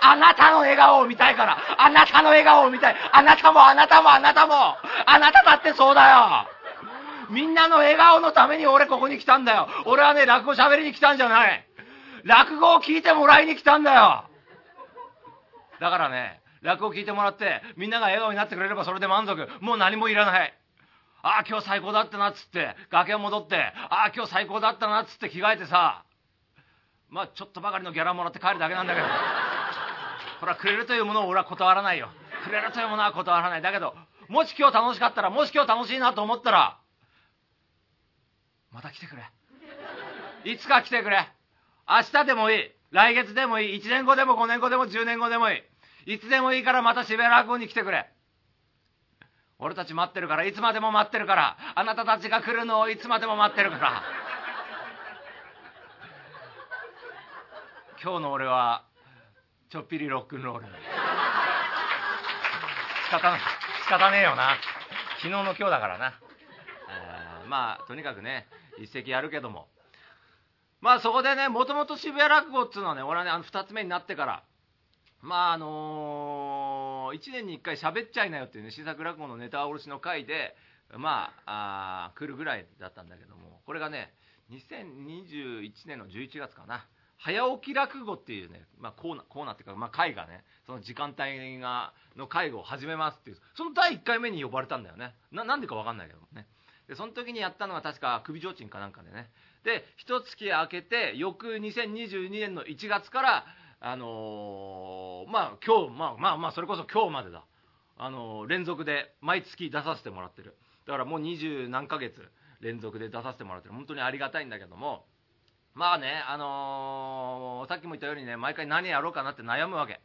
あなたの笑顔を見たいから。あなたの笑顔を見たい。あなたもあなたもあなたも。あなただってそうだよ。みんなの笑顔のために俺ここに来たんだよ。俺はね、落語喋りに来たんじゃない。落語を聞いてもらいに来たんだよ。だからね、落語を聞いてもらって、みんなが笑顔になってくれればそれで満足。もう何もいらない。ああ、今日最高だったなっつって、崖を戻って、ああ、今日最高だったなっつって着替えてさ、まあちょっとばかりのギャラもらって帰るだけなんだけど、これはくれるというものを俺は断らないよ。くれるというものは断らない。だけど、もし今日楽しかったら、もし今日楽しいなと思ったら、また来てくれ。いつか来てくれ。明日でもいい。来月でもいい。1年後でも5年後でも10年後でもいい。いつでもいいからまた渋谷落語に来てくれ。俺たち待ってるからいつまでも待ってるからあなたたちが来るのをいつまでも待ってるから 今日の俺はちょっぴりロックンロール仕方ない仕方ねえよな昨日の今日だからな、えーまあとにかくね一席やるけども。まあそこでねもともと渋谷落語っていうのはね俺はねあの2つ目になってからまああのー、1年に1回喋っちゃいなよっていうね新作落語のネタ卸しの回でまああ来るぐらいだったんだけどもこれがね2021年の11月かな。早起き落語っていうね、まあ、コーナーコーナーっていうか、まあ、会がねその時間帯がの会を始めますっていうその第1回目に呼ばれたんだよね。ななんでか分かんないけどもね。でその時にやったのが確か首提灯かなんかでね。で一月明けて翌2022年の1月からあのーまあ今日まあまあまあそれこそ今日までだ。あのー連続で毎月出させてもらってる。だからもう二十何ヶ月連続で出させてもらってる。本当にありがたいんだけども。まあねあのーさっきも言ったようにね毎回何やろうかなって悩むわけ。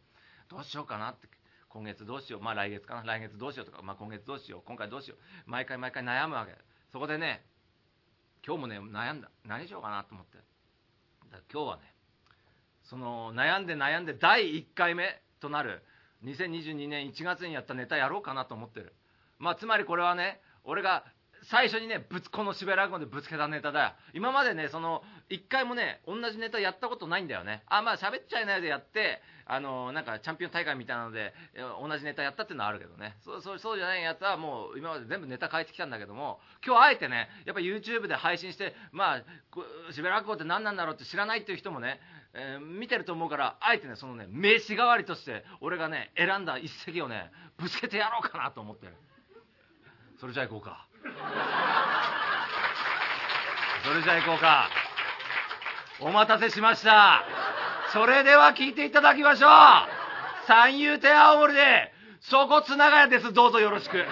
どうしようかなって。今月どうしよう。まあ来月かな。来月どうしようとか、まあ、今月どうしよう。今回どうしよう。毎回毎回悩むわけ。そこでね今日もね悩んだ。何しようかなと思って。だから今日はねその悩んで悩んで第1回目となる2022年1月にやったネタやろうかなと思ってる。まあつまりこれはね俺が最初にねぶつこの渋谷落語でぶつけたネタだよ。今までねその1回もね同じネタやったことないんだよね。あまあ喋っちゃいないでやってあのなんかチャンピオン大会みたいなので同じネタやったっていうのはあるけどね。そうそうそうじゃないやつはもう今まで全部ネタ変えてきたんだけども今日あえてねやっぱ YouTube で配信してまあこ渋谷落語って何なんだろうって知らないっていう人もねえー見てると思うからあえてねそのね名刺代わりとして俺がね選んだ一席をねぶつけてやろうかなと思ってる。それじゃあ行こうか。それじゃあ行こうか。お待たせしました。それでは聞いていただきましょう。三遊亭青森でそこつながやです。どうぞよろしく。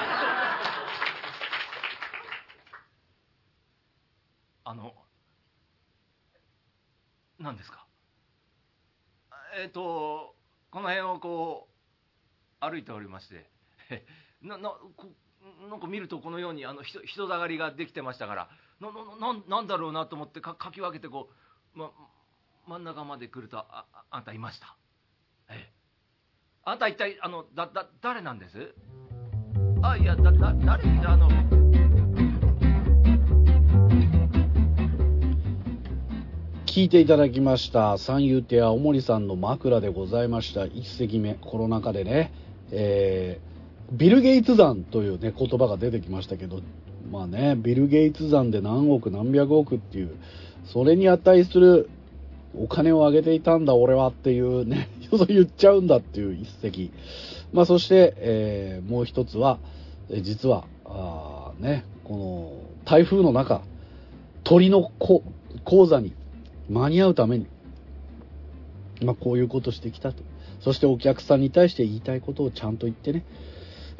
あの何ですか？えっ、とこの辺をこう歩いておりまして。ななこなんか見るとこのようにあの人人だかりができてましたからななななんだろうなと思ってかかき分けてこう、ま、真ん中まで来るとああんたいました？ええ。あんた一体あのだだ誰なんです？あいやだだ誰あの聞いていただきました三遊亭青森さんの枕でございました1席目コロナ禍でね、えビル・ゲイツ山というね言葉が出てきましたけどまあねビル・ゲイツ山で何億何百億っていうそれに値するお金をあげていたんだ俺はっていうね そう言っちゃうんだっていう一席まあそして、えーもう一つは実はあねこの台風の中鳥のこ講座に間に合うために、まあ、こういうことしてきたと。そしてお客さんに対して言いたいことをちゃんと言ってね。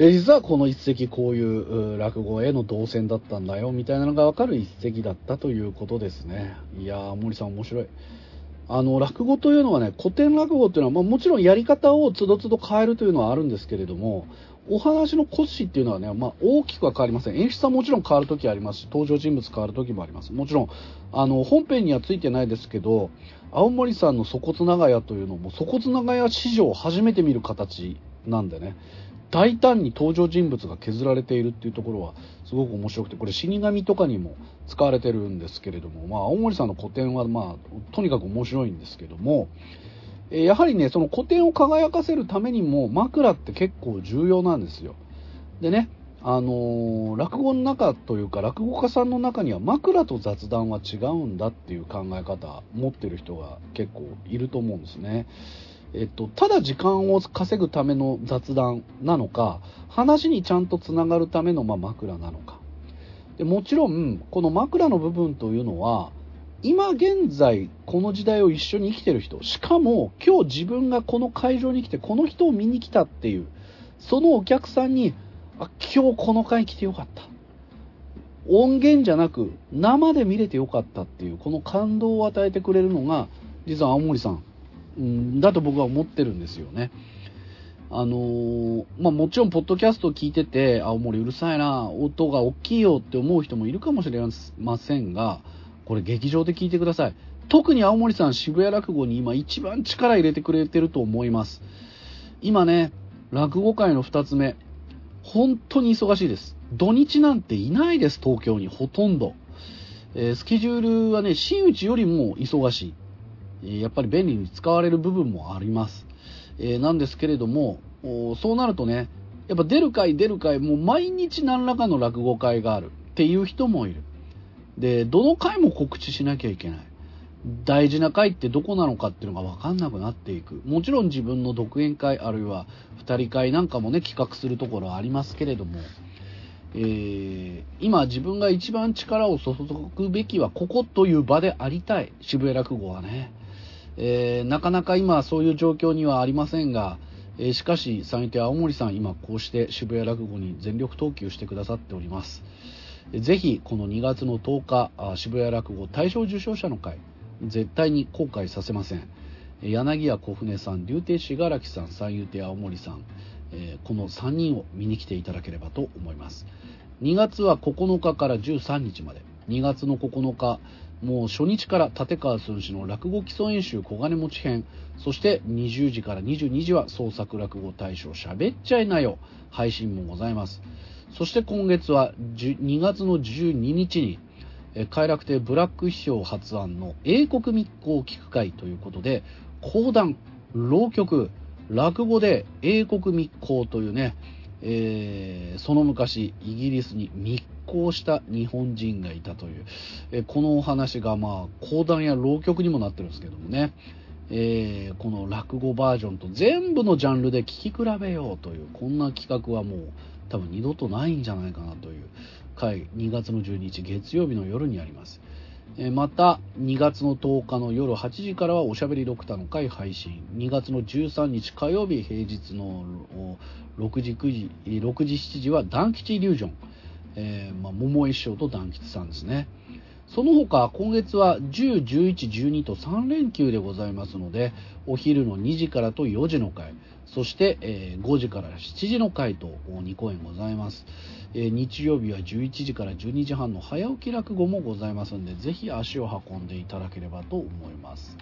え実はこの一席こういう落語への動線だったんだよみたいなのがわかる一席だったということですね。いやー、森さん面白い。あの、落語というのはね、古典落語っていうのは、まあ、もちろんやり方をつどつど変えるというのはあるんですけれども、お話の骨子っていうのはね、まあ、大きくは変わりません。演出はもちろん変わるときありますし、登場人物変わるときもあります。もちろん、あの、本編にはついてないですけど、青森さんの粗骨長屋というのも、粗骨長屋史上初めて見る形なんでね、大胆に登場人物が削られているっていうところはすごく面白くてこれ死神とかにも使われてるんですけれども、まあ、青森さんの古典は、まあ、とにかく面白いんですけどもやはりねその古典を輝かせるためにも枕って結構重要なんですよ。でねあのー落語の中というか落語家さんの中には枕と雑談は違うんだっていう考え方持ってる人が結構いると思うんですね。えっと、ただ時間を稼ぐための雑談なのか話にちゃんとつながるためのまあ枕なのか。でもちろんこの枕の部分というのは今現在この時代を一緒に生きてる人しかも今日自分がこの会場に来てこの人を見に来たっていうそのお客さんにあ今日この会来てよかった。音源じゃなく生で見れてよかったっていうこの感動を与えてくれるのが実は青森さん。うんだと僕は思ってるんですよね。あのーまあ、もちろん、ポッドキャストを聞いてて、青森うるさいな、音が大きいよって思う人もいるかもしれませんが、これ劇場で聞いてください。特に青森さん、渋谷落語に今一番力入れてくれてると思います。今ね、落語界の2つ目、本当に忙しいです。土日なんていないです、東京に、ほとんど。えー、スケジュールはね、真打ちよりも忙しい。え、やっぱり便利に使われる部分もあります。え、なんですけれども、そうなるとね、やっぱ出る回出る回、もう毎日何らかの落語会があるっていう人もいる。で、どの回も告知しなきゃいけない。大事な回ってどこなのかっていうのが分かんなくなっていく。もちろん自分の独演会あるいは二人会なんかもね、企画するところありますけれども、えー、今自分が一番力を注ぐべきはここという場でありたい。渋谷落語はね。えー、なかなか今そういう状況にはありませんが、えー、しかし、三位手青森さん、今こうして渋谷落語に全力投球してくださっております。ぜひ、この2月の10日、渋谷落語大賞受賞者の会、絶対に後悔させません。柳家小舟さん、竜亭信楽さん、三遊亭青森さん、えー、この3人を見に来ていただければと思います。2月は9日から13日まで。2月の9日、もう初日から立川寸志の落語基礎演習小金持ち編、そして20時から22時は創作落語大賞喋っちゃいなよ配信もございます。そして今月は2月の12日に、快楽亭ブラック師匠発案の英国密航聞く会ということで、講談、浪曲、落語で英国密航というね、えー、その昔イギリスに密航した日本人がいたという、えー、このお話がまあ講談や浪曲にもなってるんですけどもね、えー、この落語バージョンと全部のジャンルで聴き比べようというこんな企画はもう多分二度とないんじゃないかなという回2月の12日月曜日の夜にあります。また2月の10日の夜8時からはおしゃべりドクターの会配信。2月の13日火曜日平日の6時9時6時7時は団吉イリュージョン、えー、まあ、桃井師匠と団吉さんですね。その他今月は10、11、12と3連休でございますのでお昼の2時からと4時の回そして、え、5時から7時の回と2公演ございます、え、日曜日は11時から12時半の早起き落語もございますのでぜひ足を運んでいただければと思います、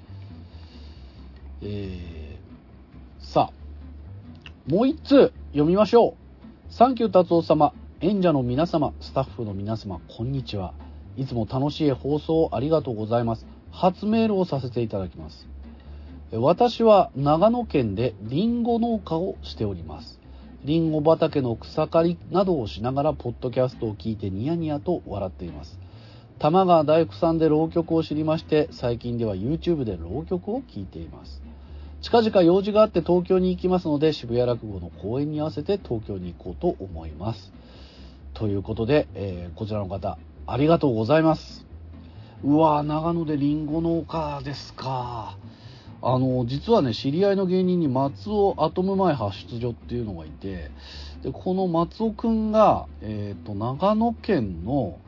えー、さあもう1通読みましょう。サンキュー達夫様演者の皆様スタッフの皆様こんにちは。いつも楽しい放送ありがとうございます。初メールをさせていただきます。私は長野県でリンゴ農家をしております。リンゴ畑の草刈りなどをしながらポッドキャストを聞いてニヤニヤと笑っています。玉川大工さんで浪曲を知りまして、最近では YouTube で浪曲を聞いています。近々用事があって東京に行きますので、渋谷落語の公演に合わせて東京に行こうと思います。ということで、えー、こちらの方、ありがとうございます。うわ長野でリンゴ農家ですか。あの実はね知り合いの芸人に松尾アトム前発出所っていうのがいてでこの松尾くんが、えーと、長野県の、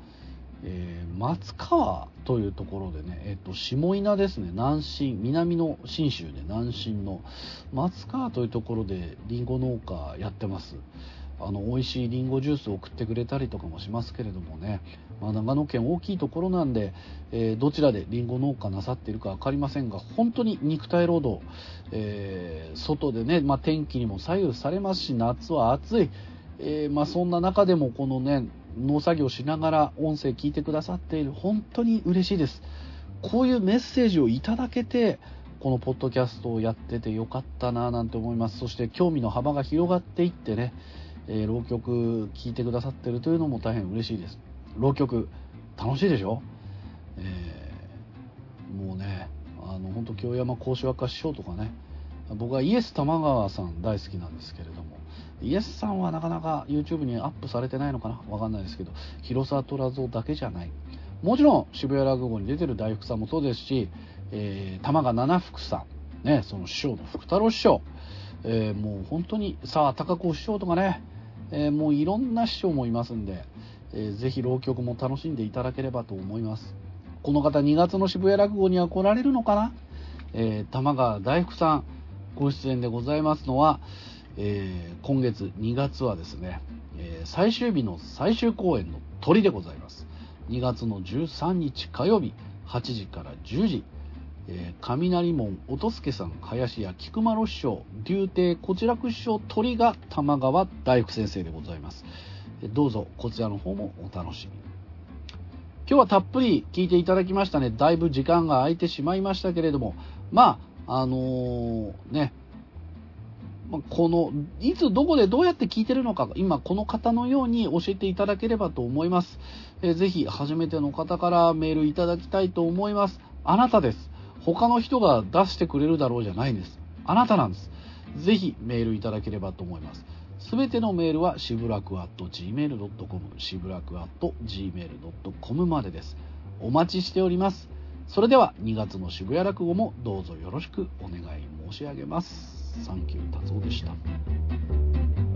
えー、松川というところでね、えーと、下稲ですね南信南の信州で南信の松川というところでりんご農家やってます。あの美味しいりんごジュースを送ってくれたりとかもしますけれどもね、まあ、長野県大きいところなんで、えー、どちらでりんご農家なさっているか分かりませんが本当に肉体労働、えー、外でね、まあ、天気にも左右されますし夏は暑い、えー、まあ、そんな中でもこのね農作業しながら音声聞いてくださっている本当に嬉しいです。こういうメッセージをいただけてこのポッドキャストをやっててよかったななんて思います。そして興味の幅が広がっていってねえ、浪曲聴いてくださってるというのも大変嬉しいです。浪曲、楽しいでしょ？えー、もうね、あの、本当京山講師若師匠とかね、僕はイエス玉川さん大好きなんですけれども、イエスさんはなかなか YouTube にアップされてないのかな？わかんないですけど、広沢虎蔵だけじゃない。もちろん渋谷落語に出てる大福さんもそうですし、えー、玉川七福さん、ね、その師匠の福太郎師匠、えー、もう本当にさあ高子師匠とかね、えー、もういろんな師匠もいますんで、えー、ぜひ浪曲も楽しんでいただければと思います。この方2月の渋谷落語には来られるのかな、えー、玉川大福さんご出演でございますのは、えー今月2月はですね、えー最終日の最終公演の鳥でございます。2月の13日火曜日、8時から10時、えー雷門音助さん、林家菊丸師匠、竜亭小痴楽師匠、鳥が玉川大福先生でございます。どうぞこちらの方もお楽しみ。今日はたっぷり聞いていただきましたね。だいぶ時間が空いてしまいましたけれども、まあ、あのーね、この、いつどこでどうやって聞いてるのか、今この方のように教えていただければと思います。えーぜひ、初めての方からメールいただきたいと思います。あなたです。他の人が出してくれるだろうじゃないんです。あなたなんです。ぜひメールいただければと思います。すべてのメールはしぶらく .gmail.com、しぶらく .gmail.com までです。お待ちしております。それでは2月の渋谷落語もどうぞよろしくお願い申し上げます。サンキュー達夫でした。